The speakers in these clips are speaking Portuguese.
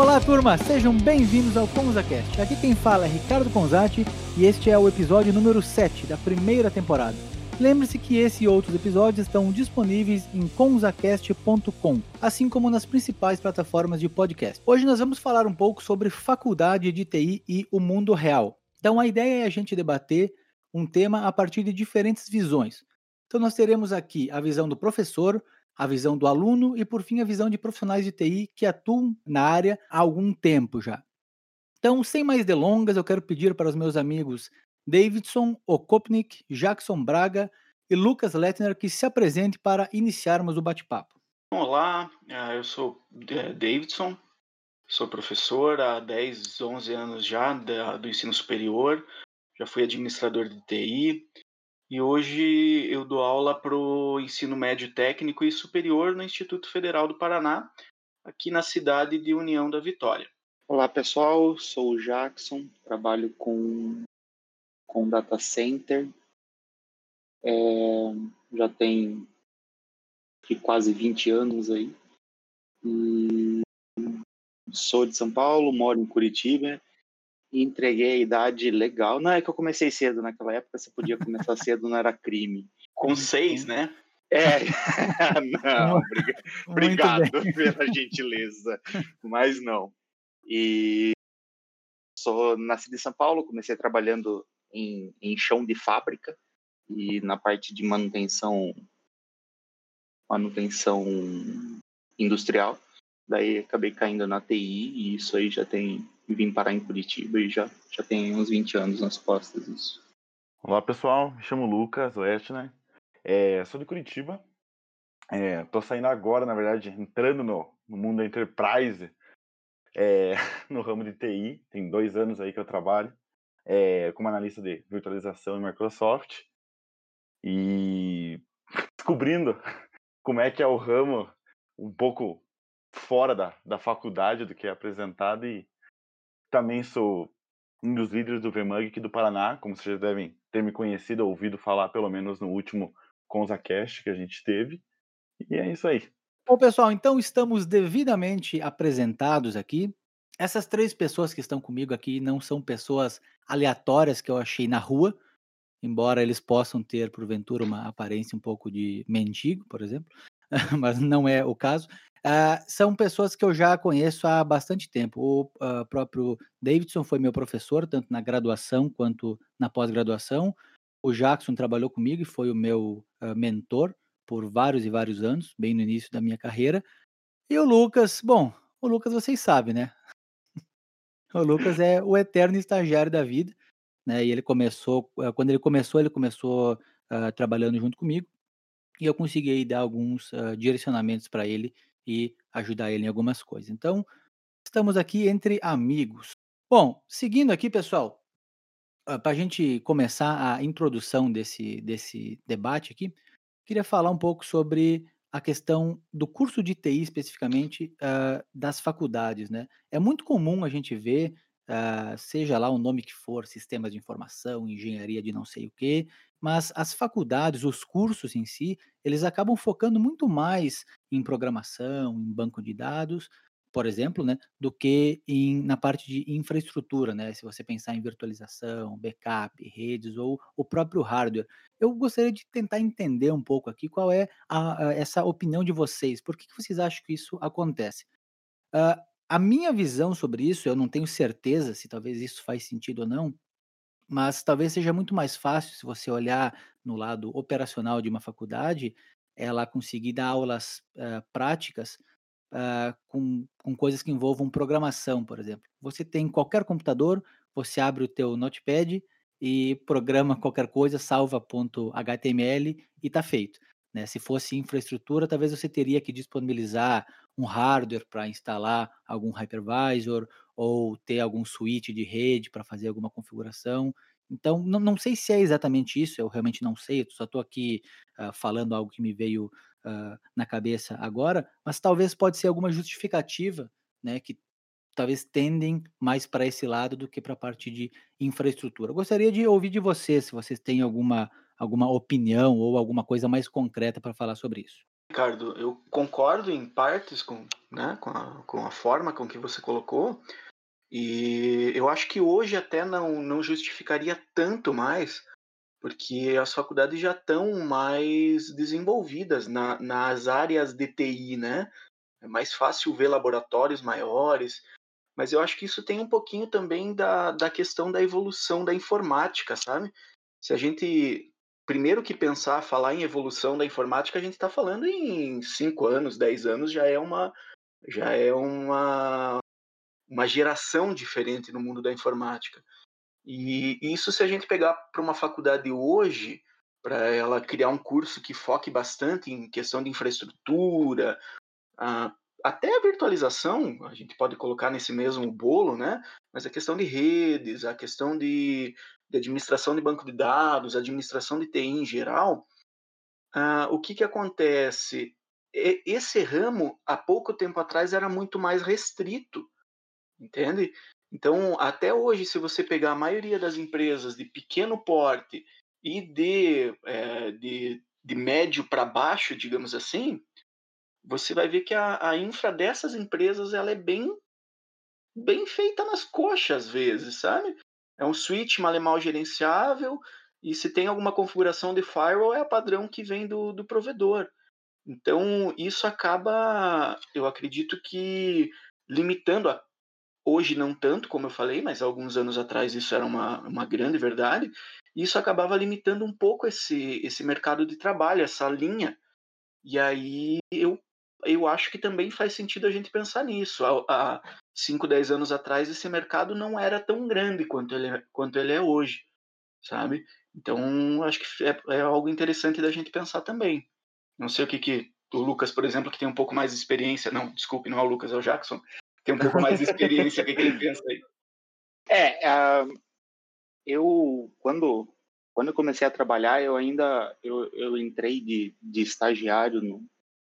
Olá, turma, sejam bem-vindos ao ConzaCast. Aqui quem fala é Ricardo Conzati e este é o episódio número 7 da primeira temporada. Lembre-se que esse e outros episódios estão disponíveis em conzacast.com, assim como nas principais plataformas de podcast. Hoje nós vamos falar um pouco sobre faculdade de TI e o mundo real. Então a ideia é a gente debater um tema a partir de diferentes visões. Então nós teremos aqui a visão do professor, a visão do aluno e, por fim, a visão de profissionais de TI que atuam na área há algum tempo já. Então, sem mais delongas, eu quero pedir para os meus amigos Davidson Okopnik, Jackson Braga e Lucas Lettner que se apresente para iniciarmos o bate-papo. Olá, eh, eu sou eh, Davidson, sou professor há 10, 11 anos já do ensino superior, já fui administrador de TI, e hoje eu dou aula para o ensino médio técnico e superior no Instituto Federal do Paraná, aqui na cidade de União da Vitória. Olá pessoal, sou o Jackson, trabalho com, com data center, é, já tem quase 20 anos aí, e sou de São Paulo, moro em Curitiba e entreguei a idade legal. Não, é que eu comecei cedo naquela época, você podia começar cedo, não era crime. Com seis, né? É, não, obrigado pela gentileza, mas não. E sou nascido em São Paulo, comecei trabalhando em, em chão de fábrica e na parte de manutenção manutenção industrial. Daí acabei caindo na TI e isso aí já tem vim parar em Curitiba e já, já tem uns 20 anos nas costas isso. Olá pessoal, me chamo Lucas Westner, é, sou de Curitiba, é, tô saindo agora, na verdade, entrando no, no mundo da enterprise, é, no ramo de TI, tem dois anos aí que eu trabalho é, como analista de virtualização em Microsoft. E descobrindo como é que é o ramo um pouco fora da, da faculdade do que é apresentado e também sou um dos líderes do VMUG aqui do Paraná, como vocês já devem ter me conhecido, ouvido falar pelo menos no último ConzaCast que a gente teve. E é isso aí. Bom, pessoal, então estamos devidamente apresentados aqui. Essas três pessoas que estão comigo aqui não são pessoas aleatórias que eu achei na rua, embora eles possam ter, porventura, uma aparência um pouco de mendigo, por exemplo, mas não é o caso. Uh, são pessoas que eu já conheço há bastante tempo. O uh, próprio Davidson foi meu professor, tanto na graduação quanto na pós-graduação. O Jackson trabalhou comigo e foi o meu uh, mentor por vários e vários anos, bem no início da minha carreira. E o Lucas, bom, o Lucas vocês sabem, né? o Lucas é o eterno estagiário da vida, né? E ele começou, quando ele começou, ele começou trabalhando junto comigo e eu consegui dar alguns direcionamentos para ele e ajudar ele em algumas coisas. Então, estamos aqui entre amigos. Bom, seguindo aqui, pessoal, ah, para a gente começar a introdução desse, desse debate aqui, queria falar um pouco sobre a questão do curso de TI especificamente uh, das faculdades, né? É muito comum a gente ver, uh, seja lá o nome que for, sistemas de informação, engenharia de não sei o quê, mas as faculdades, os cursos em si, eles acabam focando muito mais em programação, em banco de dados, por exemplo, né, do que em, na parte de infraestrutura, né? Se você pensar em virtualização, backup, redes ou o próprio hardware. Eu gostaria de tentar entender um pouco aqui qual é a, a, essa opinião de vocês. Por que, que vocês acham que isso acontece? Uh, a minha visão sobre isso, eu não tenho certeza se talvez isso faz sentido ou não, mas talvez seja muito mais fácil se você olhar no lado operacional de uma faculdade, ela conseguir dar aulas uh, práticas uh, com, com coisas que envolvam programação, por exemplo. Você tem qualquer computador, você abre o teu notepad e programa qualquer coisa, salva .html e está feito. Né? Se fosse infraestrutura, talvez você teria que disponibilizar um hardware para instalar algum hypervisor ou ter algum switch de rede para fazer alguma configuração. Então, não, não, sei se é exatamente isso, eu realmente não sei, eu só estou aqui uh, falando algo que me veio uh, na cabeça agora, mas talvez pode ser alguma justificativa, né, que talvez tendem mais para esse lado do que para a parte de infraestrutura. Eu gostaria de ouvir de vocês, se vocês têm alguma, alguma opinião ou alguma coisa mais concreta para falar sobre isso. Ricardo, eu concordo em partes com né, com a, com a forma com que você colocou, e eu acho que hoje até não, não justificaria tanto mais, porque as faculdades já estão mais desenvolvidas na, nas áreas de TI, né? É mais fácil ver laboratórios maiores, mas eu acho que isso tem um pouquinho também da, da questão da evolução da informática, sabe? Se a gente, primeiro que pensar, falar em evolução da informática, a gente está falando em 5 anos, 10 anos, já é uma, já é uma, uma geração diferente no mundo da informática. E isso, se a gente pegar para uma faculdade hoje, para ela criar um curso que foque bastante em questão de infraestrutura, até a virtualização, a gente pode colocar nesse mesmo bolo, né? Mas a questão de redes, a questão de, de administração de banco de dados, administração de TI em geral, o que, que acontece? esse ramo, há pouco tempo atrás, era muito mais restrito, entende? Então, até hoje, se você pegar a maioria das empresas de pequeno porte e de, é, de, de médio para baixo, digamos assim, você vai ver que a, a infra dessas empresas ela é bem, bem feita nas coxas, às vezes, sabe? É um switch mal gerenciável, e se tem alguma configuração de firewall, é a padrão que vem do, do provedor. Então, isso acaba, eu acredito que limitando a Hoje não tanto, como eu falei, mas alguns anos atrás isso era uma, uma grande verdade. E isso acabava limitando um pouco esse, esse mercado de trabalho, essa linha. E aí eu, eu acho que também faz sentido a gente pensar nisso. Há, 5, 10 anos atrás esse mercado não era tão grande quanto ele, é, quanto ele é hoje, sabe? Então acho que é, é algo interessante da gente pensar também. Não sei o que, que o Lucas, por exemplo, que tem um pouco mais de experiência, não, desculpe, não é o Lucas, é o Jackson, tem um pouco mais de experiência. o que, que ele pensa aí? É, uh, eu quando quando eu comecei a trabalhar, eu ainda eu, eu entrei de, de estagiário no,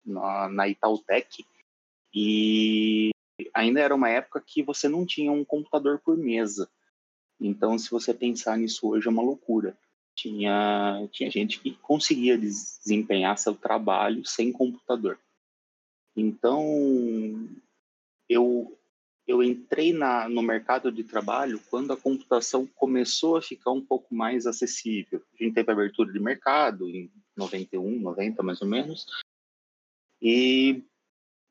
na, na Itautec e ainda era uma época que você não tinha um computador por mesa. Então, se você pensar nisso hoje, é uma loucura. Tinha, tinha gente que conseguia desempenhar seu trabalho sem computador. Então, eu eu entrei na, no mercado de trabalho quando a computação começou a ficar um pouco mais acessível. A gente teve abertura de mercado em 91, 90 mais ou menos, e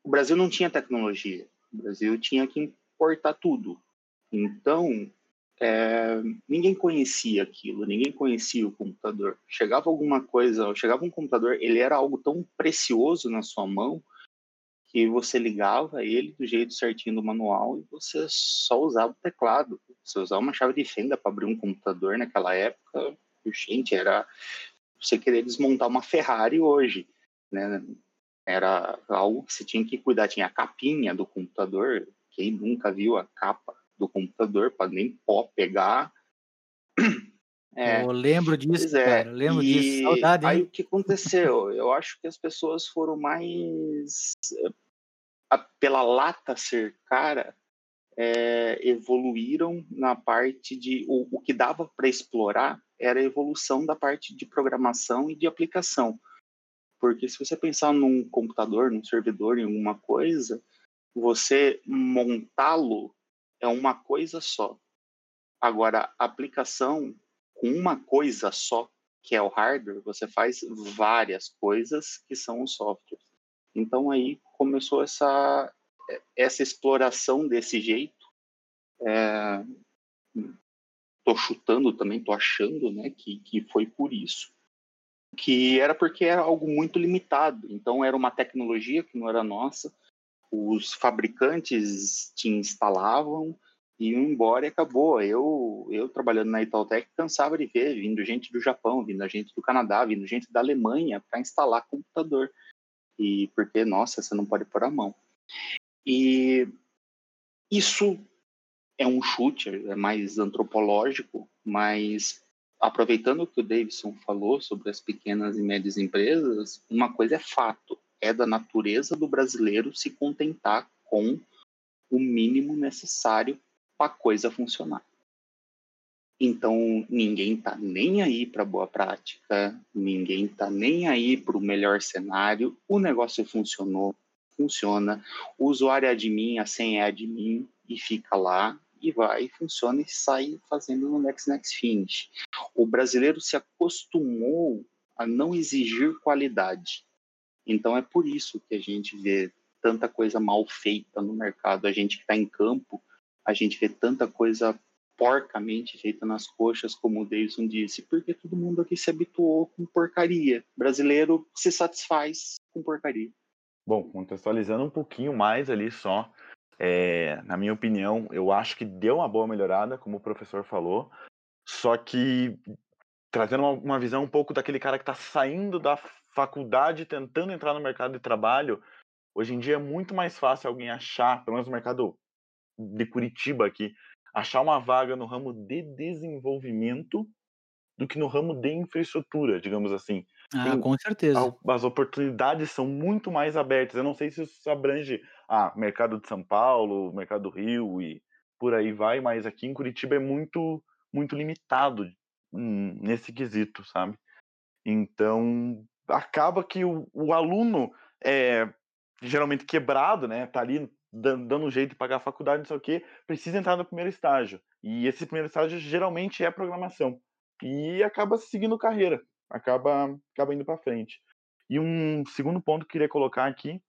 o Brasil não tinha tecnologia. O Brasil tinha que importar tudo. Então, é, ninguém conhecia aquilo, ninguém conhecia o computador. Chegava alguma coisa, chegava um computador, ele era algo tão precioso na sua mão que você ligava ele do jeito certinho do manual e você só usava o teclado. Você usava uma chave de fenda para abrir um computador naquela época, gente, era você querer desmontar uma Ferrari hoje, né? Era algo que você tinha que cuidar, tinha a capinha do computador, quem nunca viu a capa do computador para nem pó pegar. É, eu lembro disso, é. cara. Eu lembro e disso. Saudade, hein? Aí o que aconteceu? Eu acho que as pessoas foram mais. Pela lata ser cara, é, evoluíram na parte de. O, o que dava para explorar era a evolução da parte de programação e de aplicação. Porque se você pensar num computador, num servidor, em alguma coisa, você montá-lo é uma coisa só. Agora, a aplicação com uma coisa só, que é o hardware, você faz várias coisas que são os softwares. Então aí começou essa essa exploração desse jeito. É, tô chutando também, tô achando, né, que, que foi por isso. Que era porque era algo muito limitado. Então era uma tecnologia que não era nossa. Os fabricantes te instalavam, e iam embora e acabou. Eu, eu trabalhando na Itautec, cansava de ver vindo gente do Japão, vindo gente do Canadá, vindo gente da Alemanha para instalar computador. E porque, nossa, você não pode pôr a mão. E isso é um chute, é mais antropológico, mas aproveitando o que o Davidson falou sobre as pequenas e médias empresas, uma coisa é fato, é da natureza do brasileiro se contentar com o mínimo necessário a coisa funcionar. Então, ninguém está nem aí para boa prática, ninguém está nem aí para o melhor cenário. O negócio funcionou, funciona. O usuário é admin, a senha é admin e fica lá e vai, funciona e sai fazendo no Next Next Finish. O brasileiro se acostumou a não exigir qualidade. Então é por isso que a gente vê tanta coisa mal feita no mercado. A gente que está em campo, a gente vê tanta coisa porcamente feita nas coxas, como o Davidson disse, porque todo mundo aqui se habituou com porcaria. Brasileiro se satisfaz com porcaria. Bom, contextualizando um pouquinho mais ali só, é, na minha opinião, eu acho que deu uma boa melhorada, como o professor falou, só que trazendo uma, uma visão um pouco daquele cara que está saindo da faculdade, tentando entrar no mercado de trabalho, hoje em dia é muito mais fácil alguém achar, pelo menos no mercado de Curitiba aqui, achar uma vaga no ramo de desenvolvimento do que no ramo de infraestrutura, digamos assim. Ah, Tem, com certeza. As oportunidades são muito mais abertas. Eu não sei se isso abrange ah, mercado de São Paulo, mercado do Rio e por aí vai, mas aqui em Curitiba é muito muito limitado nesse quesito, sabe? Então acaba que o, o aluno é geralmente quebrado, né? Tá ali dando um jeito de pagar a faculdade, não sei o quê, precisa entrar no primeiro estágio. E esse primeiro estágio geralmente é programação. E acaba seguindo carreira, acaba, acaba indo para frente. E um segundo ponto que eu queria colocar aqui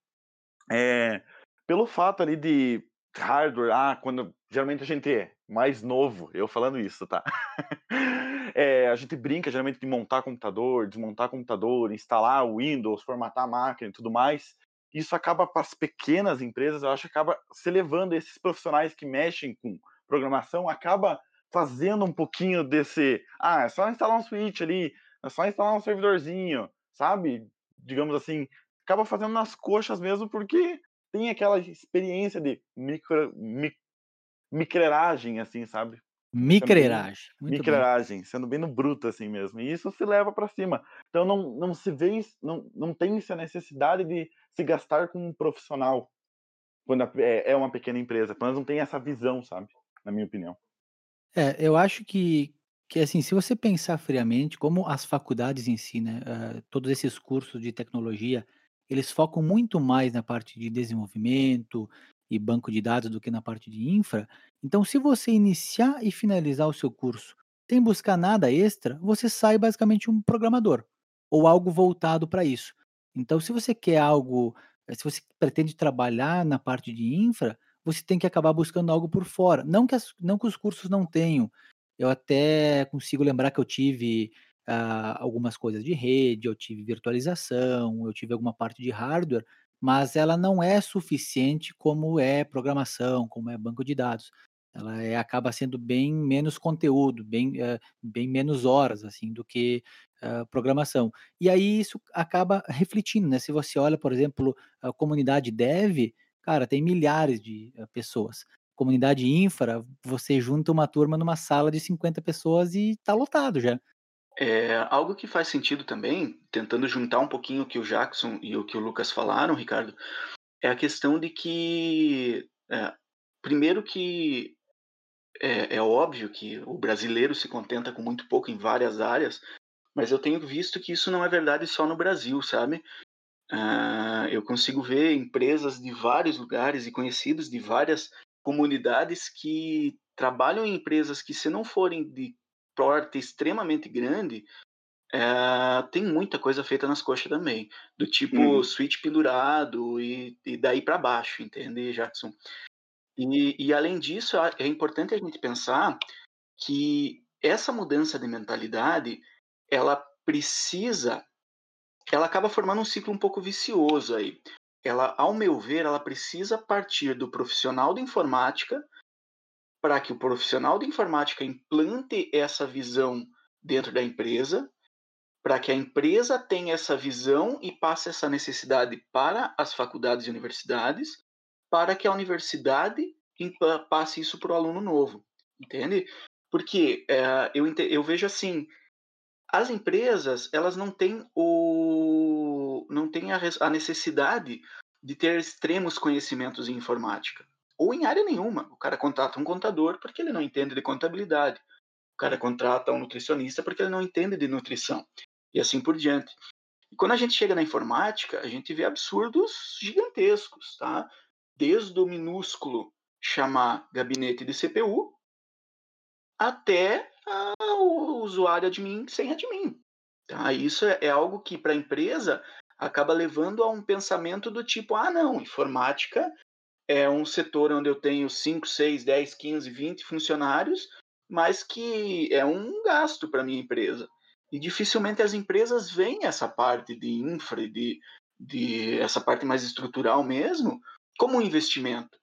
é pelo fato ali de hardware, ah, quando geralmente a gente é mais novo, eu falando isso, tá? é, a gente brinca geralmente de montar computador, desmontar computador, instalar o Windows, formatar a máquina e tudo mais isso acaba para as pequenas empresas, eu acho acaba se levando esses profissionais que mexem com programação, acaba fazendo um pouquinho desse, ah, é só instalar um switch ali, é só instalar um servidorzinho, sabe? Digamos assim, acaba fazendo nas coxas mesmo porque tem aquela experiência de micro, mic, micreragem, assim, sabe? Micreragem. Micreragem, sendo bem no bruto assim mesmo. E isso se leva para cima. Então não, não se vê, não, não tem essa necessidade de se gastar com um profissional quando é, é uma pequena empresa. Pelo menos não tem essa visão, sabe? Na minha opinião. É, eu acho que, que assim, se você pensar friamente, como as faculdades em si, né, uh, todos esses cursos de tecnologia, eles focam muito mais na parte de desenvolvimento e banco de dados do que na parte de infra. Então, se você iniciar e finalizar o seu curso sem buscar nada extra, você sai basicamente um programador ou algo voltado para isso. Então, se você quer algo, eh, se você pretende trabalhar na parte de infra, você tem que acabar buscando algo por fora. Não que, as, não que os cursos não tenham. Eu até consigo lembrar que eu tive uh, algumas coisas de rede, eu tive virtualização, eu tive alguma parte de hardware, mas ela não é suficiente como é programação, como é banco de dados. Ela é, acaba sendo bem menos conteúdo, bem, uh, bem menos horas assim do que uh, programação. E aí isso acaba refletindo, né? Se você olha, por exemplo, a comunidade dev, cara, tem milhares de uh, pessoas. Comunidade infra, você junta uma turma numa sala de 50 pessoas e tá lotado já. É, algo que faz sentido também, tentando juntar um pouquinho o que o Jackson e o que o Lucas falaram, Ricardo, é a questão de que, é, primeiro que é, é, óbvio que o brasileiro se contenta com muito pouco em várias áreas, mas eu tenho visto que isso não é verdade só no Brasil, sabe? Uh, eu consigo ver empresas de vários lugares e conhecidos de várias comunidades que trabalham em empresas que, se não forem de porte extremamente grande, uh, tem muita coisa feita nas coxas também, do tipo hum. switch pendurado e, e daí para baixo, entende, Jackson? E, e além disso, é importante a gente pensar que essa mudança de mentalidade ela precisa, ela acaba formando um ciclo um pouco vicioso aí. Ela, ao meu ver, ela precisa partir do profissional de informática para que o profissional de informática implante essa visão dentro da empresa, para que a empresa tenha essa visão e passe essa necessidade para as faculdades e universidades, para que a universidade passe isso para o aluno novo, entende? Porque é, eu, eu vejo assim, as empresas, elas não têm o não têm a, a necessidade de ter extremos conhecimentos em informática ou em área nenhuma. O cara contrata um contador porque ele não entende de contabilidade. O cara contrata um nutricionista porque ele não entende de nutrição. E assim por diante. E quando a gente chega na informática, a gente vê absurdos gigantescos, tá? Desde o minúsculo chamar gabinete de CPU até o usuário admin sem admin. Tá? Isso é, é algo que para a empresa acaba levando a um pensamento do tipo: ah, não, informática é um setor onde eu tenho 5, 6, 10, 15, 20 funcionários, mas que é um gasto para minha empresa. E dificilmente as empresas veem essa parte de infra, de, de essa parte mais estrutural mesmo, como um investimento.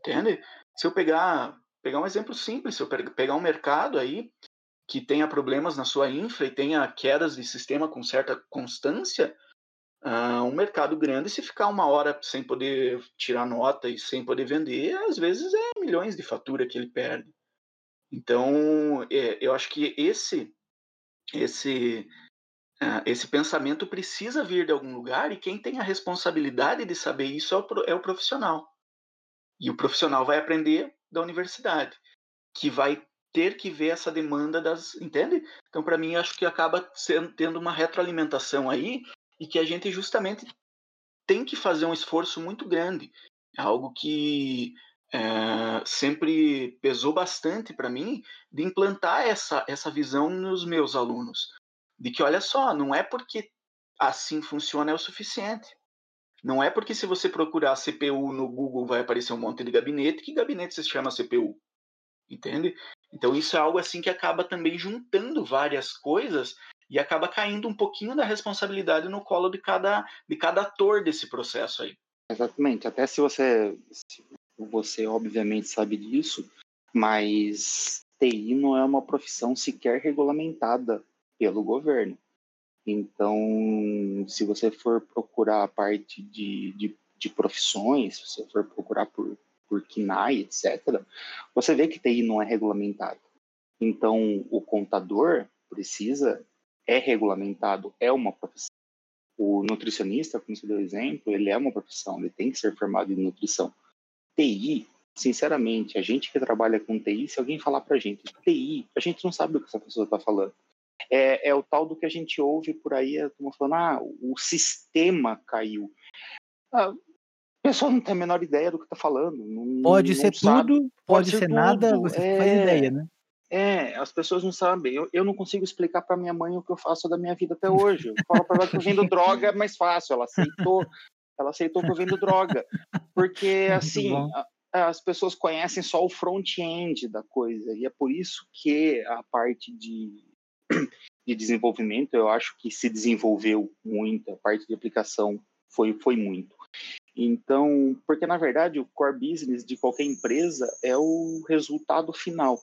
Entende? Se eu pegar, pegar um exemplo simples, se eu pegar um mercado aí que tenha problemas na sua infra e tenha quedas de sistema com certa constância, uh, um mercado grande, se ficar uma hora sem poder tirar nota e sem poder vender, às vezes é milhões de fatura que ele perde. Então, é, eu acho que esse esse uh, esse pensamento precisa vir de algum lugar e quem tem a responsabilidade de saber isso é o, é o profissional. E o profissional vai aprender da universidade, que vai ter que ver essa demanda das, entende? Então, para mim, acho que acaba sendo, tendo uma retroalimentação aí e que a gente justamente tem que fazer um esforço muito grande. É algo que é, sempre pesou bastante para mim de implantar essa, essa visão nos meus alunos. De que, olha só, não é porque assim funciona é o suficiente. Não é porque se você procurar CPU no Google vai aparecer um monte de gabinete que gabinete se chama CPU. Entende? Então isso é algo assim que acaba também juntando várias coisas e acaba caindo um pouquinho da responsabilidade no colo de cada, de cada ator desse processo aí. Exatamente. Até se você, se você obviamente sabe disso, mas TI não é uma profissão sequer regulamentada pelo governo. Então, se você for procurar a parte de, de, de profissões, se você for procurar por por KNAI, etc., você vê que TI não é regulamentado. Então, o contador precisa, é regulamentado, é uma profissão. O nutricionista, como você deu exemplo, ele é uma profissão, ele tem que ser formado em nutrição. TI, sinceramente, a gente que trabalha com TI, se alguém falar para a gente TI, a gente não sabe o que essa pessoa está falando. É, é, o tal do que a gente ouve por aí, a turma falando, ah, o sistema caiu. Ah, a pessoa não tem a menor ideia do que está falando. Não, pode não ser sabe. tudo, pode, pode ser, ser nada, você é, faz ideia, né? É, as pessoas não sabem. Eu, eu não consigo explicar para minha mãe o que eu faço da minha vida até hoje. Eu falo para ela que eu vendo droga é mais fácil. Ela aceitou, ela aceitou que eu vendo droga, porque assim a, as pessoas conhecem só o front-end da coisa e é por isso que a parte de de desenvolvimento eu acho que se desenvolveu muito. A parte de aplicação foi foi muito. Então, porque na verdade o core business de qualquer empresa é o resultado final.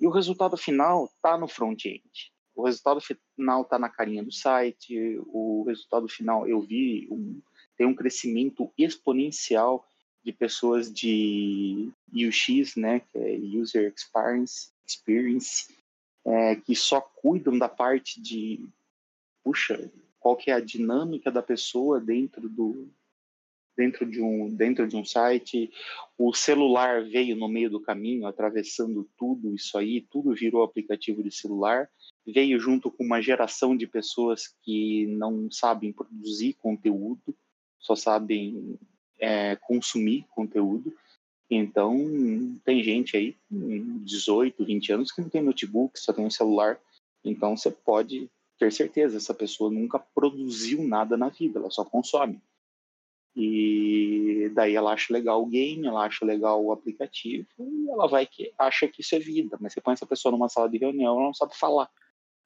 E o resultado final está no front-end. O resultado final está na carinha do site. O resultado final, eu vi, um, tem um crescimento exponencial de pessoas de UX, né, que é User Experience, experience é, que só cuidam da parte de, puxa, qual que é a dinâmica da pessoa dentro do, dentro de um dentro de um site. O celular veio no meio do caminho, atravessando tudo isso aí, tudo virou aplicativo de celular. Veio junto com uma geração de pessoas que não sabem produzir conteúdo, só sabem é, consumir conteúdo. Então, tem gente aí, 18, 20 anos, que não tem notebook, só tem um celular. Então, você pode ter certeza, essa pessoa nunca produziu nada na vida, ela só consome. E daí ela acha legal o game, ela acha legal o aplicativo, e ela vai que acha que isso é vida. Mas você põe essa pessoa numa sala de reunião, ela não sabe falar.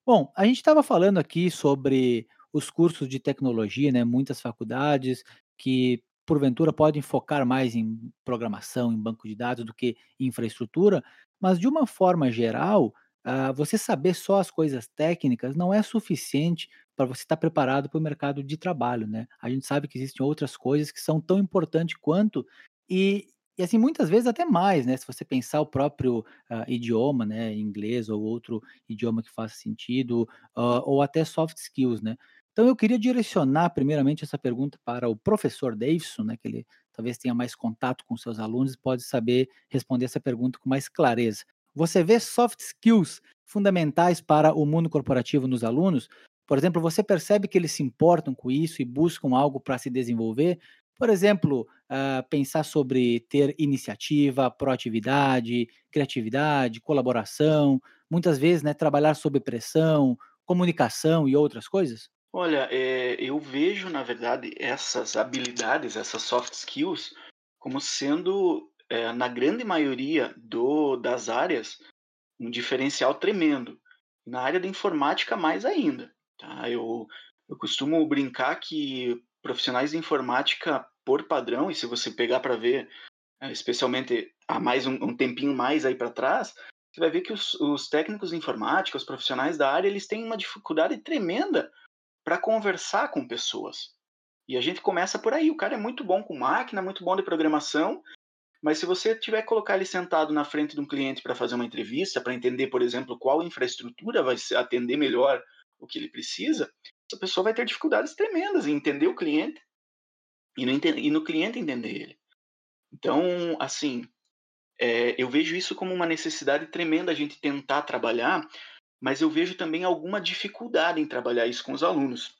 Bom, a gente estava falando aqui sobre os cursos de tecnologia, né? Muitas faculdades que porventura podem focar mais em programação, em banco de dados do que em infraestrutura, mas de uma forma geral, uh, você saber só as coisas técnicas não é suficiente para você estar preparado para o mercado de trabalho, né? A gente sabe que existem outras coisas que são tão importantes quanto e, e assim muitas vezes até mais, né? Se você pensar o próprio uh, idioma, né, inglês ou outro idioma que faça sentido, uh, ou até soft skills, né? Então eu queria direcionar primeiramente essa pergunta para o professor Davidson, né, que ele talvez tenha mais contato com seus alunos e pode saber responder essa pergunta com mais clareza. Você vê soft skills fundamentais para o mundo corporativo nos alunos? Por exemplo, você percebe que eles se importam com isso e buscam algo para se desenvolver? Por exemplo, uh, pensar sobre ter iniciativa, proatividade, criatividade, colaboração, muitas vezes né, trabalhar sob pressão, comunicação e outras coisas? Olha, é, eu vejo, na verdade, essas habilidades, essas soft skills, como sendo, é, na grande maioria do, das áreas, um diferencial tremendo. Na área da informática, mais ainda. Tá? Eu, eu costumo brincar que profissionais de informática, por padrão, e se você pegar para ver, é, especialmente há mais um, um tempinho mais aí para trás, você vai ver que os, os técnicos de informática, os profissionais da área, eles têm uma dificuldade tremenda para conversar com pessoas. E a gente começa por aí. O cara é muito bom com máquina, muito bom de programação, mas se você tiver que colocar ele sentado na frente de um cliente para fazer uma entrevista, para entender, por exemplo, qual infraestrutura vai atender melhor o que ele precisa, essa pessoa vai ter dificuldades tremendas em entender o cliente e no, e no cliente entender ele. Então, assim, é, eu vejo isso como uma necessidade tremenda a gente tentar trabalhar, mas eu vejo também alguma dificuldade em trabalhar isso com os alunos,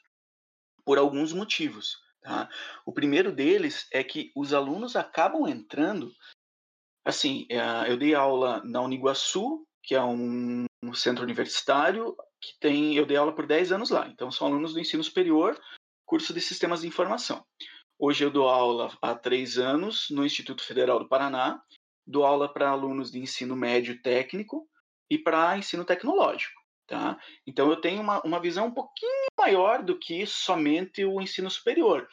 por alguns motivos. Tá? O primeiro deles é que os alunos acabam entrando. Assim, é, eu dei aula na Uniguaçu, que é um, centro universitário, que tem. Eu dei aula por 10 anos lá. Então, são alunos do ensino superior, curso de sistemas de informação. Hoje eu dou aula há três anos no Instituto Federal do Paraná, dou aula para alunos de ensino médio técnico e para ensino tecnológico. Tá? Então eu tenho uma, uma visão um pouquinho maior do que somente o ensino superior.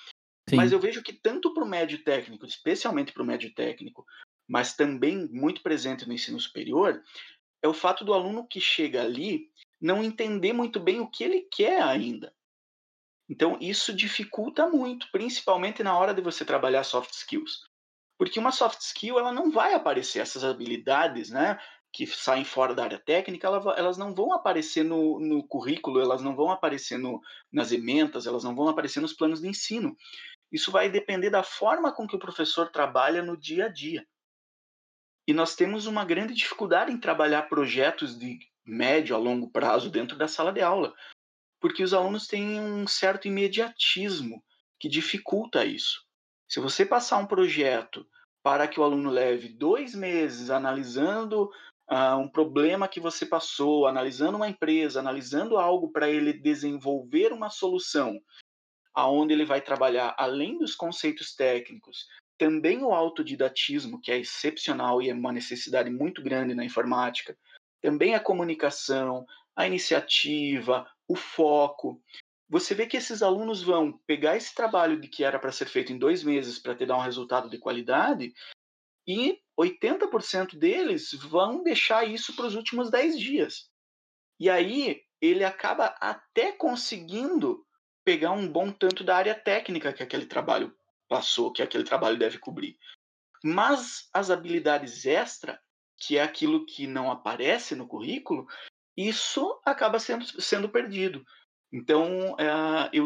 Sim. Mas eu vejo que tanto para o médio técnico, especialmente para o médio técnico, mas também muito presente no ensino superior, é o fato do aluno que chega ali não entender muito bem o que ele quer ainda. Então isso dificulta muito, principalmente na hora de você trabalhar soft skills. Porque uma soft skill ela não vai aparecer essas habilidades, né? Que saem fora da área técnica, elas não vão aparecer no, no currículo, elas não vão aparecer no, nas ementas, elas não vão aparecer nos planos de ensino. Isso vai depender da forma com que o professor trabalha no dia a dia. E nós temos uma grande dificuldade em trabalhar projetos de médio a longo prazo dentro da sala de aula, porque os alunos têm um certo imediatismo que dificulta isso. Se você passar um projeto para que o aluno leve dois meses analisando uh, um problema que você passou, analisando uma empresa, analisando algo para ele desenvolver uma solução, aonde ele vai trabalhar além dos conceitos técnicos, também o autodidatismo, que é excepcional e é uma necessidade muito grande na informática, também a comunicação, a iniciativa, o foco. Você vê que esses alunos vão pegar esse trabalho de que era para ser feito em dois meses para te dar um resultado de qualidade e 80% deles vão deixar isso para os últimos 10 dias. E aí ele acaba até conseguindo pegar um bom tanto da área técnica que aquele trabalho passou, que aquele trabalho deve cobrir. Mas as habilidades extra, que é aquilo que não aparece no currículo, isso acaba sendo, sendo perdido. Então, eh, eu,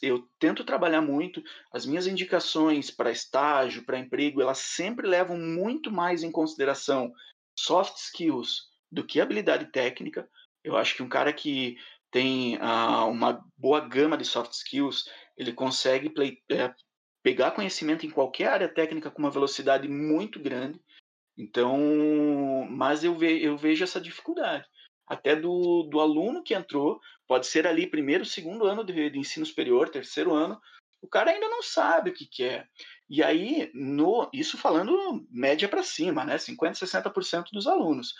eu tento trabalhar muito. As minhas indicações para estágio, para emprego, elas sempre levam muito mais em consideração soft skills do que habilidade técnica. Eu acho que um cara que tem uh, uma boa gama de soft skills, ele consegue play, é, pegar conhecimento em qualquer área técnica com uma velocidade muito grande. Então, mas eu, ve, eu vejo essa dificuldade até do, do aluno que entrou, pode ser ali primeiro, segundo ano de, de ensino superior, terceiro ano, o cara ainda não sabe o que quer. É. E aí, no, isso falando média para cima, né? 50%, 60% dos alunos.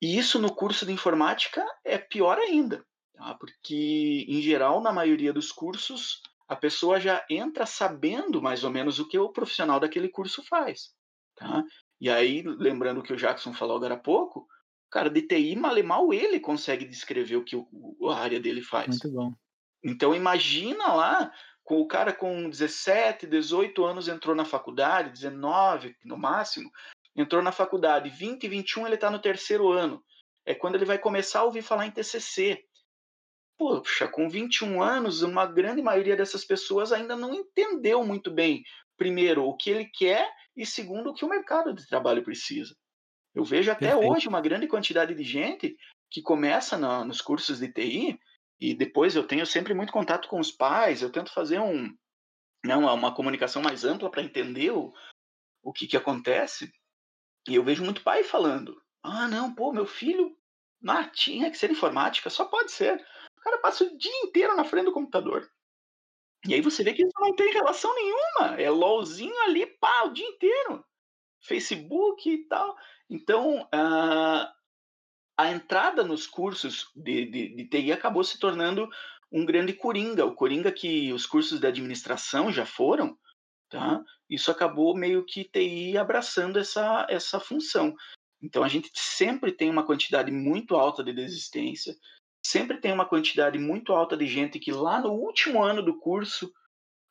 E isso no curso de informática é pior ainda, tá? porque, em geral, na maioria dos cursos, a pessoa já entra sabendo mais ou menos o que o profissional daquele curso faz. Tá? E aí, lembrando o que o Jackson falou agora há pouco, Cara, de TI, mal e mal ele consegue descrever o que o, a área dele faz. Muito bom. Então imagina lá, com o cara com 17, 18 anos entrou na faculdade, 19 no máximo, entrou na faculdade, 20, 21 ele está no terceiro ano. É quando ele vai começar a ouvir falar em TCC. Poxa, com 21 anos, uma grande maioria dessas pessoas ainda não entendeu muito bem, primeiro, o que ele quer e segundo, o que o mercado de trabalho precisa. Eu vejo até Perfeito. hoje uma grande quantidade de gente que começa nos cursos de TI E depois eu tenho sempre muito contato com os pais, eu tento fazer um, não, né, uma comunicação mais ampla para entender o, o que, que acontece. E eu vejo muito pai falando: ah, não, pô, meu filho ah, tinha que ser informática, só pode ser. O cara passa o dia inteiro na frente do computador. E aí você vê que isso não tem relação nenhuma. É LOLzinho ali, pá, o dia inteiro. Facebook e tal. Então, uh, a entrada nos cursos de, de, de TI acabou se tornando um grande coringa. O coringa que os cursos de administração já foram, tá? Isso acabou meio que TI abraçando essa, essa função. Então a gente sempre tem uma quantidade muito alta de desistência, sempre tem uma quantidade muito alta de gente que lá no último ano do curso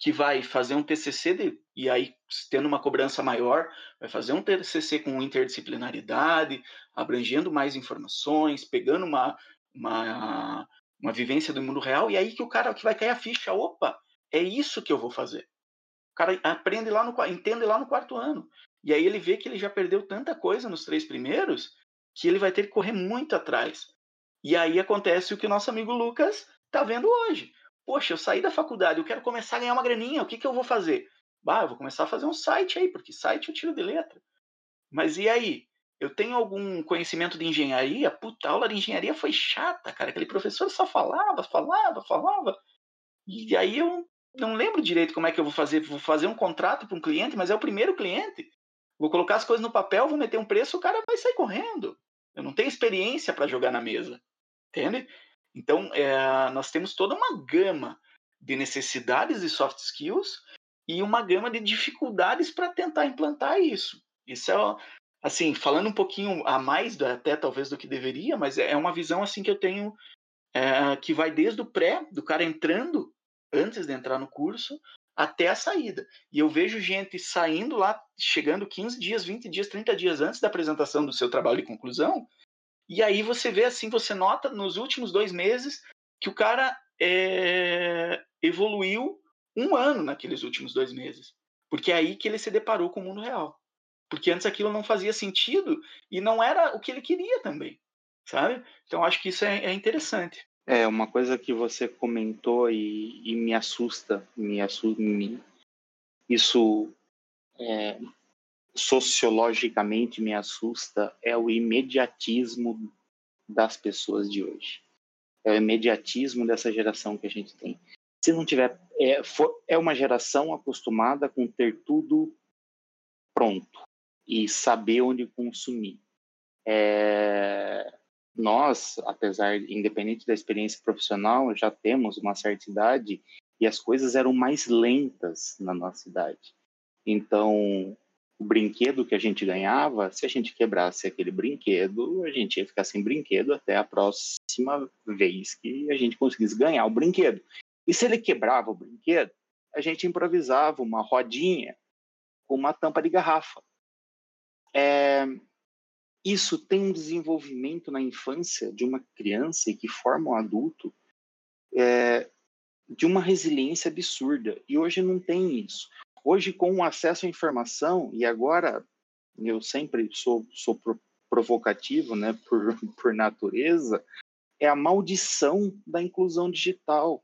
que vai fazer um TCC de, e aí tendo uma cobrança maior, vai fazer um TCC com interdisciplinaridade, abrangendo mais informações, pegando uma, uma, uma vivência do mundo real, e aí que o cara que vai cair a ficha, opa, é isso que eu vou fazer. O cara aprende lá no entende lá no quarto ano. E aí ele vê que ele já perdeu tanta coisa nos três primeiros que ele vai ter que correr muito atrás. E aí acontece o que o nosso amigo Lucas está vendo hoje. Poxa, eu saí da faculdade, eu quero começar a ganhar uma graninha, o que, que eu vou fazer? Bah, eu vou começar a fazer um site aí, porque site eu tiro de letra. Mas e aí? Eu tenho algum conhecimento de engenharia? Puta, a aula de engenharia foi chata, cara. Aquele professor só falava, falava, falava. E aí eu não lembro direito como é que eu vou fazer. Vou fazer um contrato para um cliente, mas é o primeiro cliente. Vou colocar as coisas no papel, vou meter um preço, o cara vai sair correndo. Eu não tenho experiência para jogar na mesa. Entende? Então, é, nós temos toda uma gama de necessidades de soft skills e uma gama de dificuldades para tentar implantar isso. Isso é, assim, falando um pouquinho a mais até talvez do que deveria, mas é uma visão assim que eu tenho é, que vai desde o pré, do cara entrando antes de entrar no curso, até a saída. E eu vejo gente saindo lá, chegando 15 dias, 20 dias, 30 dias antes da apresentação do seu trabalho de conclusão. E aí você vê assim, você nota nos últimos dois meses que o cara é, evoluiu um ano naqueles últimos dois meses. Porque é aí que ele se deparou com o mundo real. Porque antes aquilo não fazia sentido e não era o que ele queria também, sabe? Então acho que isso é, é interessante. É, uma coisa que você comentou e, e me assusta, me assusta, me, isso é, sociologicamente me assusta, é o imediatismo das pessoas de hoje. É o imediatismo dessa geração que a gente tem. Se não tiver, é, for, é uma geração acostumada com ter tudo pronto e saber onde consumir. É, nós, apesar, independente da experiência profissional, já temos uma certa idade e as coisas eram mais lentas na nossa idade. Então, o brinquedo que a gente ganhava, se a gente quebrasse aquele brinquedo, a gente ia ficar sem brinquedo até a próxima vez que a gente conseguisse ganhar o brinquedo. E se ele quebrava o brinquedo, a gente improvisava uma rodinha com uma tampa de garrafa. É, isso tem um desenvolvimento na infância de uma criança e que forma um adulto é, de uma resiliência absurda. E hoje não tem isso. Hoje, com o acesso à informação, e agora eu sempre sou, sou provocativo né, por, por natureza, é a maldição da inclusão digital.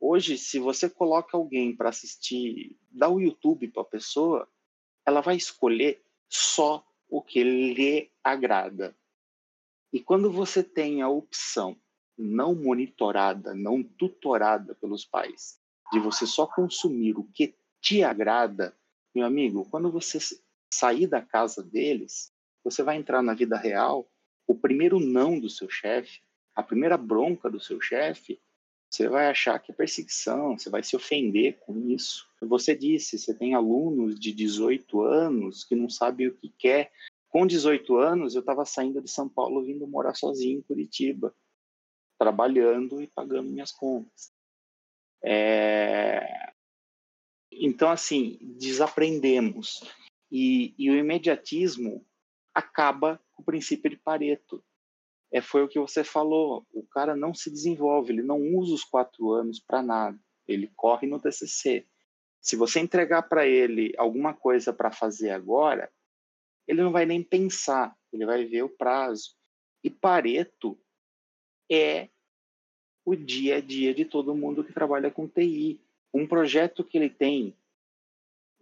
Hoje, se você coloca alguém para assistir, dá o YouTube para a pessoa, ela vai escolher só o que lhe agrada. E quando você tem a opção não monitorada, não tutorada pelos pais, de você só consumir o que te agrada, meu amigo, quando você sair da casa deles, você vai entrar na vida real, o primeiro não do seu chefe, a primeira bronca do seu chefe, você vai achar que é perseguição, você vai se ofender com isso. Você disse, você tem alunos de 18 anos que não sabem o que quer. Com 18 anos, eu estava saindo de São Paulo vindo morar sozinho em Curitiba, trabalhando e pagando minhas contas. É... Então, assim, desaprendemos. E, e, o imediatismo acaba com o princípio de Pareto. É, foi o que você falou. O cara não se desenvolve, ele não usa os quatro anos para nada. Ele corre no TCC. Se você entregar para ele alguma coisa para fazer agora, ele não vai nem pensar, ele vai ver o prazo. E Pareto é o dia a dia de todo mundo que trabalha com TI. Um projeto que ele tem,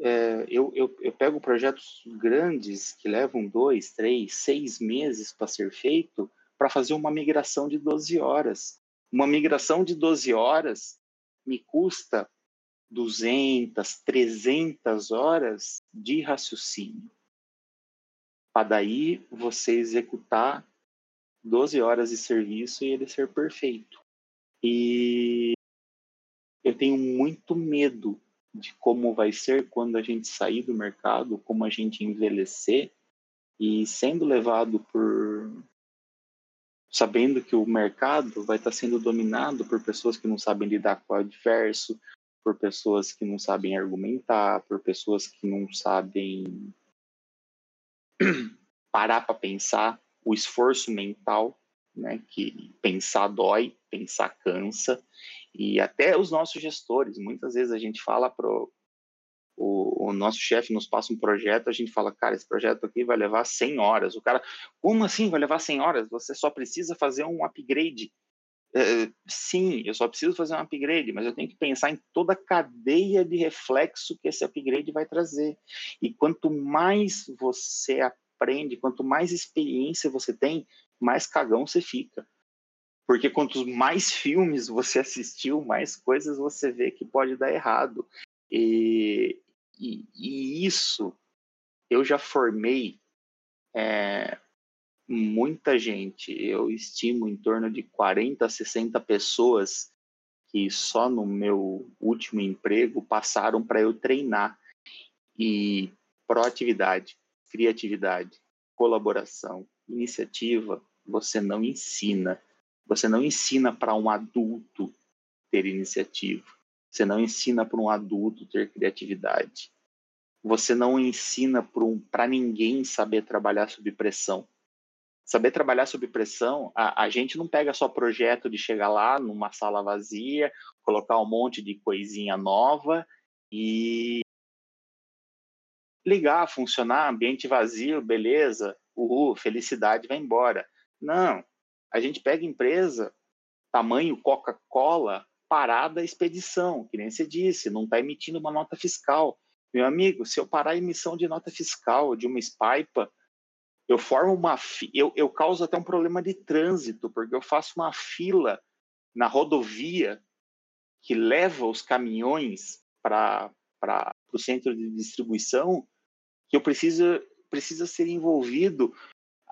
é, eu, eu, eu pego projetos grandes que levam dois, três, seis meses para ser feito, para fazer uma migração de 12 horas. Uma migração de 12 horas me custa 200, 300 horas de raciocínio. Para daí você executar 12 horas de serviço e ele ser perfeito. E eu tenho muito medo de como vai ser quando a gente sair do mercado, como a gente envelhecer e sendo levado por sabendo que o mercado vai estar sendo dominado por pessoas que não sabem lidar com o adverso, por pessoas que não sabem argumentar, por pessoas que não sabem parar para pensar, o esforço mental, né, que pensar dói, pensar cansa, e até os nossos gestores, muitas vezes a gente fala pro o, o nosso chefe nos passa um projeto, a gente fala, cara, esse projeto aqui vai levar 100 horas. O cara, como assim vai levar 100 horas? Você só precisa fazer um upgrade. Uh, sim, eu só preciso fazer um upgrade, mas eu tenho que pensar em toda a cadeia de reflexo que esse upgrade vai trazer. E quanto mais você aprende, quanto mais experiência você tem, mais cagão você fica. Porque quantos mais filmes você assistiu, mais coisas você vê que pode dar errado. E, e, e isso eu já formei é, muita gente. Eu estimo em torno de 40, 60 pessoas que só no meu último emprego passaram para eu treinar. E proatividade, criatividade, colaboração, iniciativa, você não ensina. Você não ensina para um adulto ter iniciativa. Você não ensina para um adulto ter criatividade. Você não ensina para um, ninguém saber trabalhar sob pressão. Saber trabalhar sob pressão, a, a gente não pega só projeto de chegar lá numa sala vazia, colocar um monte de coisinha nova e ligar, funcionar, ambiente vazio, beleza, uhul, felicidade, vai embora. Não, a gente pega empresa, tamanho Coca-Cola, parada a expedição, que nem você disse, não está emitindo uma nota fiscal. Meu amigo, se eu parar a emissão de nota fiscal de uma SPIPA, eu formo uma eu, eu causo até um problema de trânsito, porque eu faço uma fila na rodovia que leva os caminhões para o centro de distribuição, que eu preciso precisa ser envolvido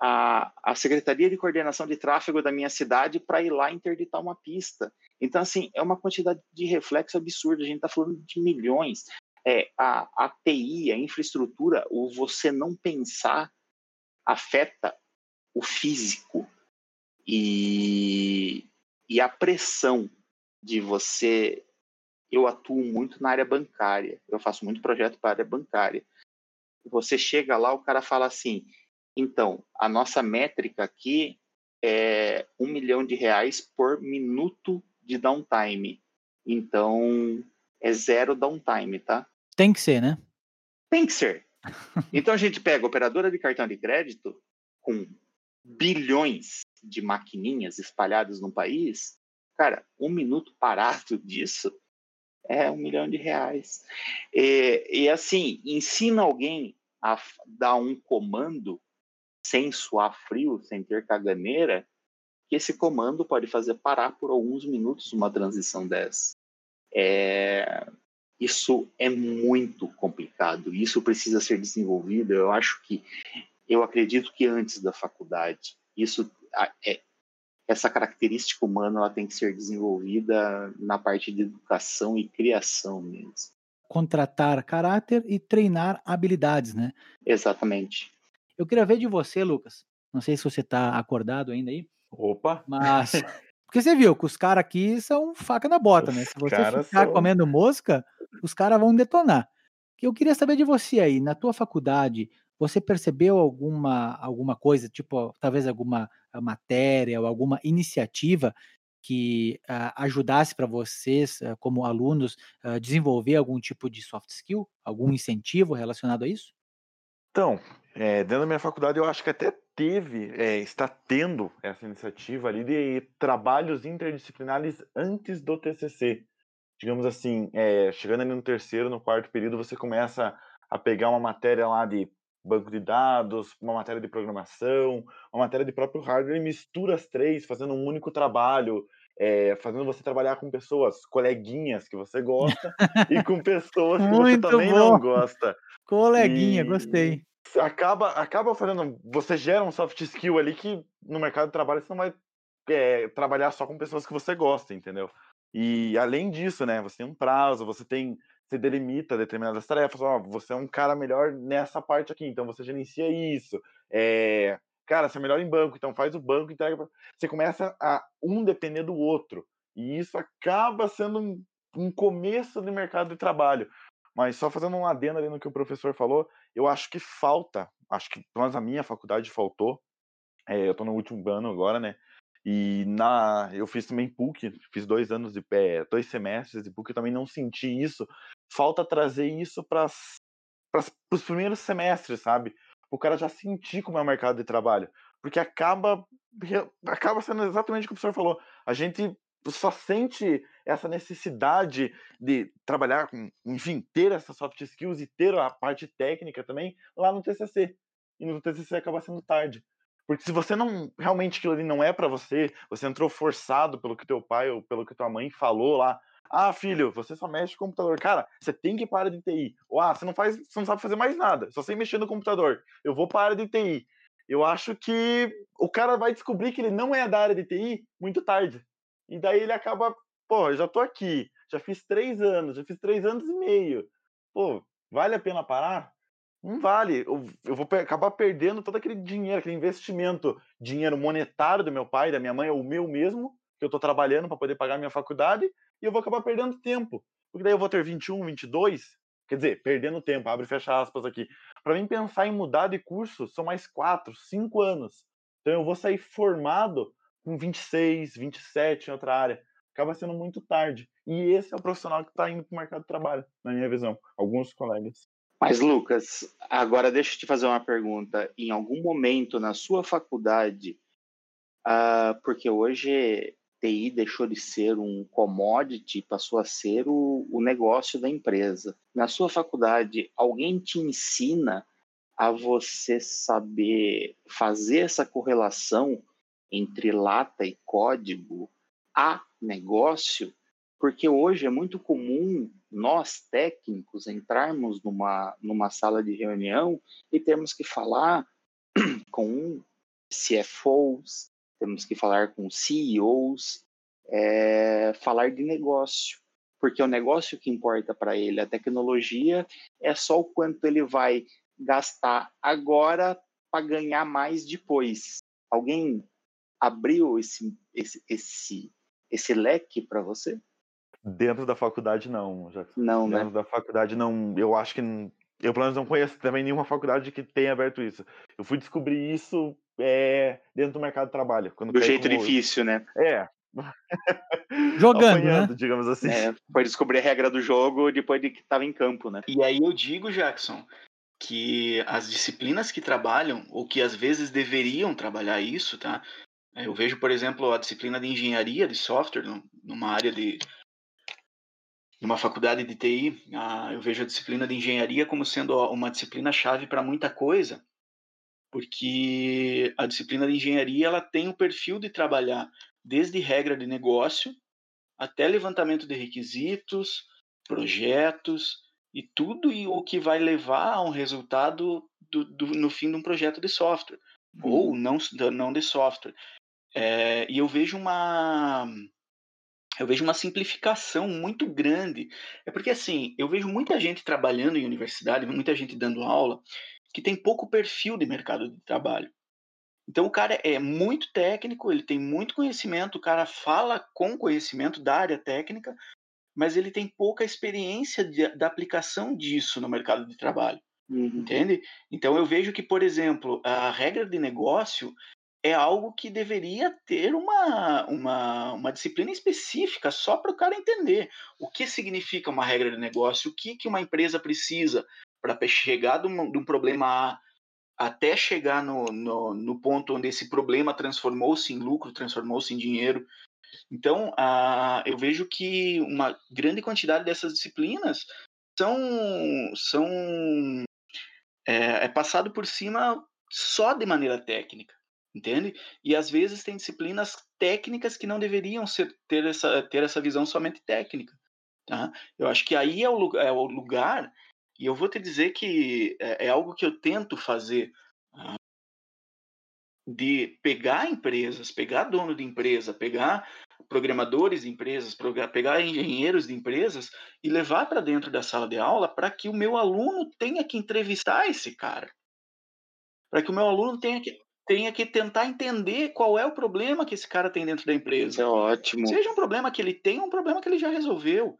a, a Secretaria de Coordenação de Tráfego da minha cidade para ir lá interditar uma pista. Então, assim, é uma quantidade de reflexo absurda. A gente está falando de milhões. É, a, a TI, a infraestrutura, o você não pensar afeta o físico e, e a pressão de você. Eu atuo muito na área bancária, eu faço muito projeto para a área bancária. Você chega lá, o cara fala assim: então, a nossa métrica aqui é um milhão de reais por minuto de downtime. Então, é zero downtime, tá? Tem que ser, né? Tem que ser. Então, a gente pega a operadora de cartão de crédito com bilhões de maquininhas espalhadas no país. Cara, um minuto parado disso é um milhão de reais. E, e assim, ensina alguém a dar um comando sem suar frio, sem ter caganeira, que esse comando pode fazer parar por alguns minutos uma transição dessa. É... Isso é muito complicado, isso precisa ser desenvolvido. Eu acho que, eu acredito que antes da faculdade, isso é, essa característica humana ela tem que ser desenvolvida na parte de educação e criação mesmo. Contratar caráter e treinar habilidades, né? Exatamente. Eu queria ver de você, Lucas. Não sei se você está acordado ainda aí. Opa! Mas. Porque você viu que os caras aqui são faca na bota, né? Se você ficar são... comendo mosca, os caras vão detonar. Eu queria saber de você aí, na tua faculdade, você percebeu alguma, alguma coisa, tipo, talvez alguma matéria ou alguma iniciativa que uh, ajudasse para vocês, uh, como alunos, uh, desenvolver algum tipo de soft skill, algum incentivo relacionado a isso? Então, é, dentro da minha faculdade, eu acho que até teve, é, está tendo essa iniciativa ali de trabalhos interdisciplinares antes do TCC. Digamos assim, é, chegando ali no terceiro, no quarto período, você começa a pegar uma matéria lá de banco de dados, uma matéria de programação, uma matéria de próprio hardware e mistura as três, fazendo um único trabalho, é, fazendo você trabalhar com pessoas, coleguinhas que você gosta e com pessoas que você também bom. não gosta. Coleguinha, e gostei. Acaba, acaba fazendo. Você gera um soft skill ali que no mercado de trabalho você não vai é, trabalhar só com pessoas que você gosta, entendeu? E além disso, né, você tem um prazo, você tem você delimita determinadas tarefas. Ó, você é um cara melhor nessa parte aqui, então você gerencia isso. É, cara, você é melhor em banco, então faz o banco, entrega. Você começa a um depender do outro. E isso acaba sendo um, um começo do mercado de trabalho. Mas só fazendo um adendo ali no que o professor falou, eu acho que falta, acho que menos a minha faculdade faltou. É, eu estou no último ano agora, né? E na, eu fiz também PUC, fiz dois anos de pé, dois semestres de PUC, eu também não senti isso. Falta trazer isso para os primeiros semestres, sabe? O cara já sentir como é o mercado de trabalho. Porque acaba, acaba sendo exatamente o que o professor falou. A gente só sente essa necessidade de trabalhar com, enfim, ter essas soft skills e ter a parte técnica também lá no TCC. E no TCC acaba sendo tarde. Porque se você não realmente aquilo ali não é para você, você entrou forçado pelo que teu pai ou pelo que tua mãe falou lá. Ah, filho, você só mexe no computador. Cara, você tem que parar de TI. Ou ah, você não faz, você não sabe fazer mais nada, só sei mexer no computador. Eu vou para de TI. Eu acho que o cara vai descobrir que ele não é da área de TI muito tarde. E daí ele acaba, pô, já tô aqui, já fiz três anos, já fiz três anos e meio. Pô, vale a pena parar? Não vale. Eu, eu vou acabar perdendo todo aquele dinheiro, aquele investimento, dinheiro monetário do meu pai, da minha mãe, ou meu mesmo, que eu estou trabalhando para poder pagar minha faculdade, e eu vou acabar perdendo tempo. Porque daí eu vou ter 21, 22, quer dizer, perdendo tempo, abre e fecha aspas aqui. Para mim pensar em mudar de curso são mais 4, 5 anos. Então eu vou sair formado com 26, 27 em outra área. Acaba sendo muito tarde. E esse é o profissional que está indo para o mercado de trabalho, na minha visão. Alguns colegas. Mas, Lucas, agora deixa eu te fazer uma pergunta. Em algum momento na sua faculdade, uh, porque hoje TI deixou de ser um commodity, passou a ser o, o negócio da empresa. Na sua faculdade, alguém te ensina a você saber fazer essa correlação entre lata e código a negócio? Porque hoje é muito comum nós técnicos entrarmos numa, numa sala de reunião e temos que falar com CFOs, temos que falar com CEOs, é, falar de negócio, porque o negócio que importa para ele, a tecnologia, é só o quanto ele vai gastar agora para ganhar mais depois. Alguém abriu esse, esse, esse, esse leque para você? Dentro da faculdade, não. Já, não, dentro né? da faculdade, não. Eu acho que. Eu, pelo menos, não conheço também nenhuma faculdade que tenha aberto isso. Eu fui descobrir isso é, dentro do mercado de trabalho. Quando do jeito difícil, né? É. Jogando, né? Né? digamos assim. É, foi descobrir a regra do jogo depois de que estava em campo, né? E aí eu digo, Jackson, que as disciplinas que trabalham, ou que às vezes deveriam trabalhar isso, tá? Eu vejo, por exemplo, a disciplina de engenharia de software, numa área de numa faculdade de TI, ah, eu vejo a disciplina de engenharia como sendo uma disciplina chave para muita coisa, porque a disciplina de engenharia ela tem o perfil de trabalhar desde regra de negócio até levantamento de requisitos, projetos e tudo e o que vai levar a um resultado do, do, no fim de um projeto de software uhum. ou não não de software. É, e eu vejo uma eu vejo uma simplificação muito grande. É porque, assim, eu vejo muita gente trabalhando em universidade, muita gente dando aula, que tem pouco perfil de mercado de trabalho. Então, o cara é muito técnico, ele tem muito conhecimento, o cara fala com conhecimento da área técnica, mas ele tem pouca experiência de, da aplicação disso no mercado de trabalho. Uhum. Entende? Então, eu vejo que, por exemplo, a regra de negócio é algo que deveria ter uma, uma, uma disciplina específica só para o cara entender o que significa uma regra de negócio, o que, que uma empresa precisa para chegar de um, de um, problema A até chegar no, no, no ponto onde esse problema transformou-se em lucro, transformou-se em dinheiro. Então, uh, eu vejo que uma grande quantidade dessas disciplinas são, são é, é passado por cima só de maneira técnica, entende? E às vezes tem disciplinas técnicas que não deveriam ser, ter, essa, ter essa visão somente técnica. Tá? Eu acho que aí é o, é o lugar, e eu vou te dizer que é, é algo que eu tento fazer uh, de pegar empresas, pegar dono de empresa, pegar programadores de empresas, pegar engenheiros de empresas e levar para dentro da sala de aula para que o meu aluno tenha que entrevistar esse cara. Para que o meu aluno tenha que, tenha que tentar entender qual é o problema que esse cara tem dentro da empresa. É ótimo. Seja um problema que ele tem ou um problema que ele já resolveu.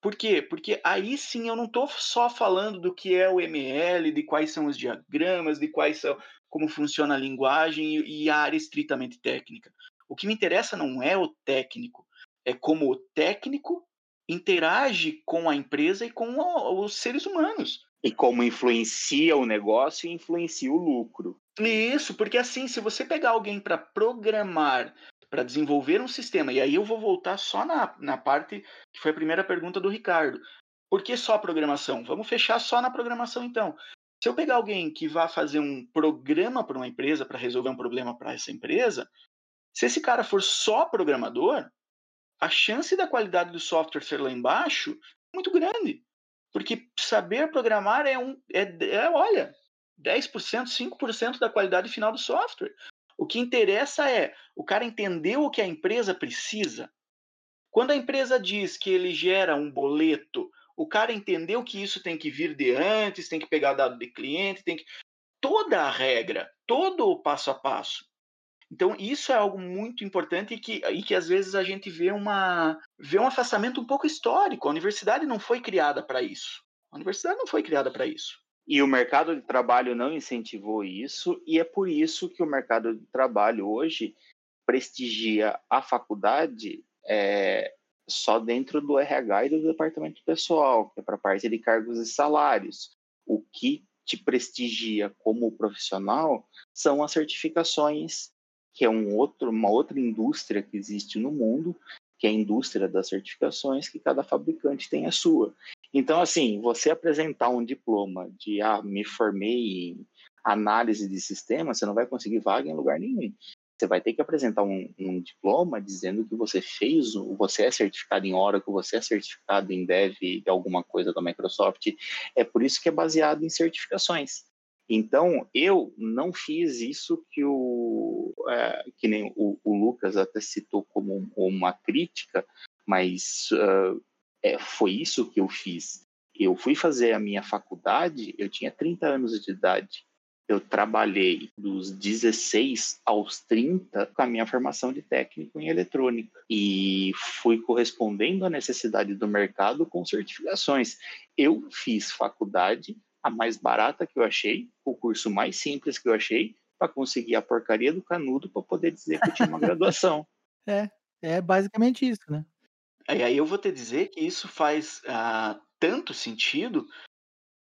Por quê? Porque aí sim eu não estou só falando do que é o ML, de quais são os diagramas, de quais são como funciona a linguagem e a área estritamente técnica. O que me interessa não é o técnico, é como o técnico interage com a empresa e com os seres humanos. E como influencia o negócio e influencia o lucro. Isso, porque assim, se você pegar alguém para programar, para desenvolver um sistema, e aí eu vou voltar só na, na parte que foi a primeira pergunta do Ricardo. Por que só programação? Vamos fechar só na programação então. Se eu pegar alguém que vá fazer um programa para uma empresa, para resolver um problema para essa empresa, se esse cara for só programador, a chance da qualidade do software ser lá embaixo é muito grande. Porque saber programar é um. É, é olha, 10%, 5% da qualidade final do software. O que interessa é o cara entender o que a empresa precisa. Quando a empresa diz que ele gera um boleto, o cara entendeu que isso tem que vir de antes, tem que pegar dado de cliente, tem que. Toda a regra, todo o passo a passo. Então, isso é algo muito importante e que, e que às vezes a gente vê, uma, vê um afastamento um pouco histórico. A universidade não foi criada para isso. A universidade não foi criada para isso. E o mercado de trabalho não incentivou isso, e é por isso que o mercado de trabalho hoje prestigia a faculdade é, só dentro do RH e do departamento pessoal, que é para a parte de cargos e salários. O que te prestigia como profissional são as certificações que é um outro, uma outra indústria que existe no mundo, que é a indústria das certificações, que cada fabricante tem a sua. Então, assim, você apresentar um diploma de, ah, me formei em análise de sistema, você não vai conseguir vaga em lugar nenhum. Você vai ter que apresentar um, um diploma dizendo que você fez, você é certificado em Oracle, você é certificado em Dev de alguma coisa da Microsoft. É por isso que é baseado em certificações. Então, eu não fiz isso que, o, é, que nem o, o, Lucas até citou como uma crítica, mas uh, é, foi isso que eu fiz. Eu fui fazer a minha faculdade, eu tinha 30 anos de idade. Eu trabalhei dos 16 aos 30 com a minha formação de técnico em eletrônica e fui correspondendo à necessidade do mercado com certificações. Eu fiz faculdade a mais barata que eu achei, o curso mais simples que eu achei, para conseguir a porcaria do canudo para poder dizer que eu tinha uma graduação. É, é basicamente isso, né? E aí eu vou te dizer que isso faz uh, tanto sentido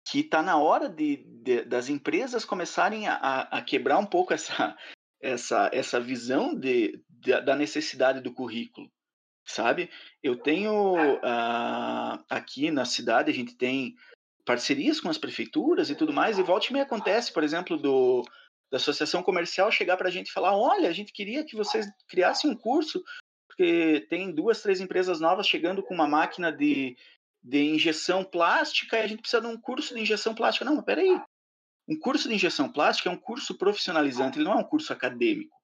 que está na hora de, de, das empresas começarem a, a, quebrar um pouco essa, essa, essa visão de, de, da necessidade do currículo, sabe? Eu tenho uh, aqui na cidade, a gente tem parcerias com as prefeituras e tudo mais, e volta e meia acontece, por exemplo, do, da associação comercial chegar para a gente e falar: olha, a gente queria que vocês criassem um curso, porque tem duas, três empresas novas chegando com uma máquina de, de injeção plástica e a gente precisa de um curso de injeção plástica. Não, mas peraí. Um curso de injeção plástica é um curso profissionalizante, ele não é um curso acadêmico.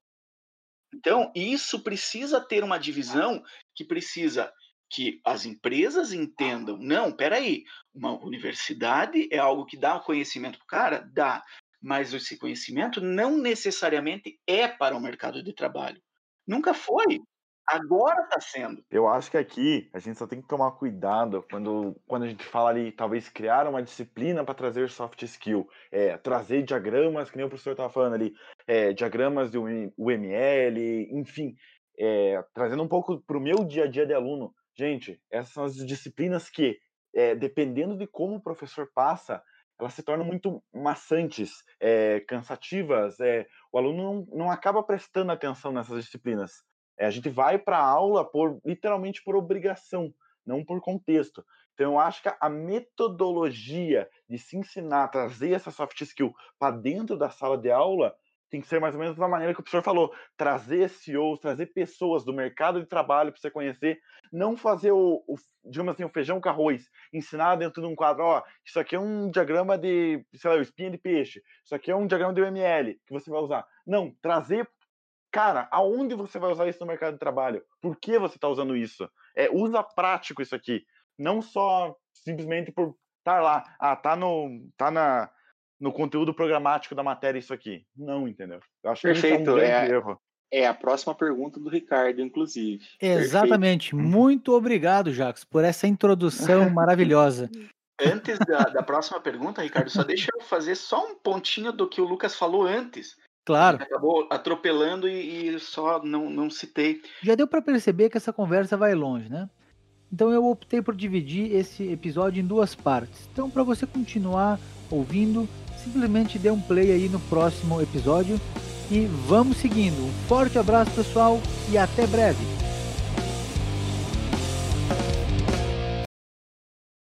Então, isso precisa ter uma divisão que precisa que as empresas entendam, não, peraí, uma universidade é algo que dá conhecimento para o cara? Dá, mas esse conhecimento não necessariamente é para o mercado de trabalho. Nunca foi. Agora está sendo. Eu acho que aqui a gente só tem que tomar cuidado quando, quando a gente fala ali, talvez criar uma disciplina para trazer soft skill, é, trazer diagramas, que nem o professor estava falando ali, é, diagramas do UML, enfim, é, trazendo um pouco para o meu dia a dia de aluno. Gente, essas são as disciplinas que, é, dependendo de como o professor passa, elas se tornam muito maçantes, é, cansativas. É, o aluno não, não acaba prestando atenção nessas disciplinas. É, a gente vai para a aula por literalmente por obrigação, não por contexto. Então, eu acho que a metodologia de se ensinar, trazer essa soft skill para dentro da sala de aula, tem que ser mais ou menos da maneira que o professor falou, trazer CEOs, trazer pessoas do mercado de trabalho para você conhecer, não fazer o, o, digamos assim, o feijão com arroz, ensinar dentro de um quadro, ó, isso aqui é um diagrama de, sei lá, espinha de peixe, isso aqui é um diagrama de UML que você vai usar. Não, trazer, cara, aonde você vai usar isso no mercado de trabalho? Por que você está usando isso? É, usa prático isso aqui, não só simplesmente por estar tá lá, ah, tá no, tá na no conteúdo programático da matéria isso aqui. Não, entendeu? Eu acho Perfeito. que é um é, erro. É a próxima pergunta do Ricardo, inclusive. Exatamente. Perfeito. Muito obrigado, Jacques, por essa introdução maravilhosa. Antes da, da, próxima pergunta, Ricardo, só deixa eu fazer só um pontinho do que o Lucas falou antes. Claro. Acabou atropelando e, e só não, não citei. Já deu para perceber que essa conversa vai longe, né? Então eu optei por dividir esse episódio em duas partes. Então, para você continuar ouvindo, simplesmente dê um play aí no próximo episódio e vamos seguindo. Um forte abraço, pessoal, e até breve.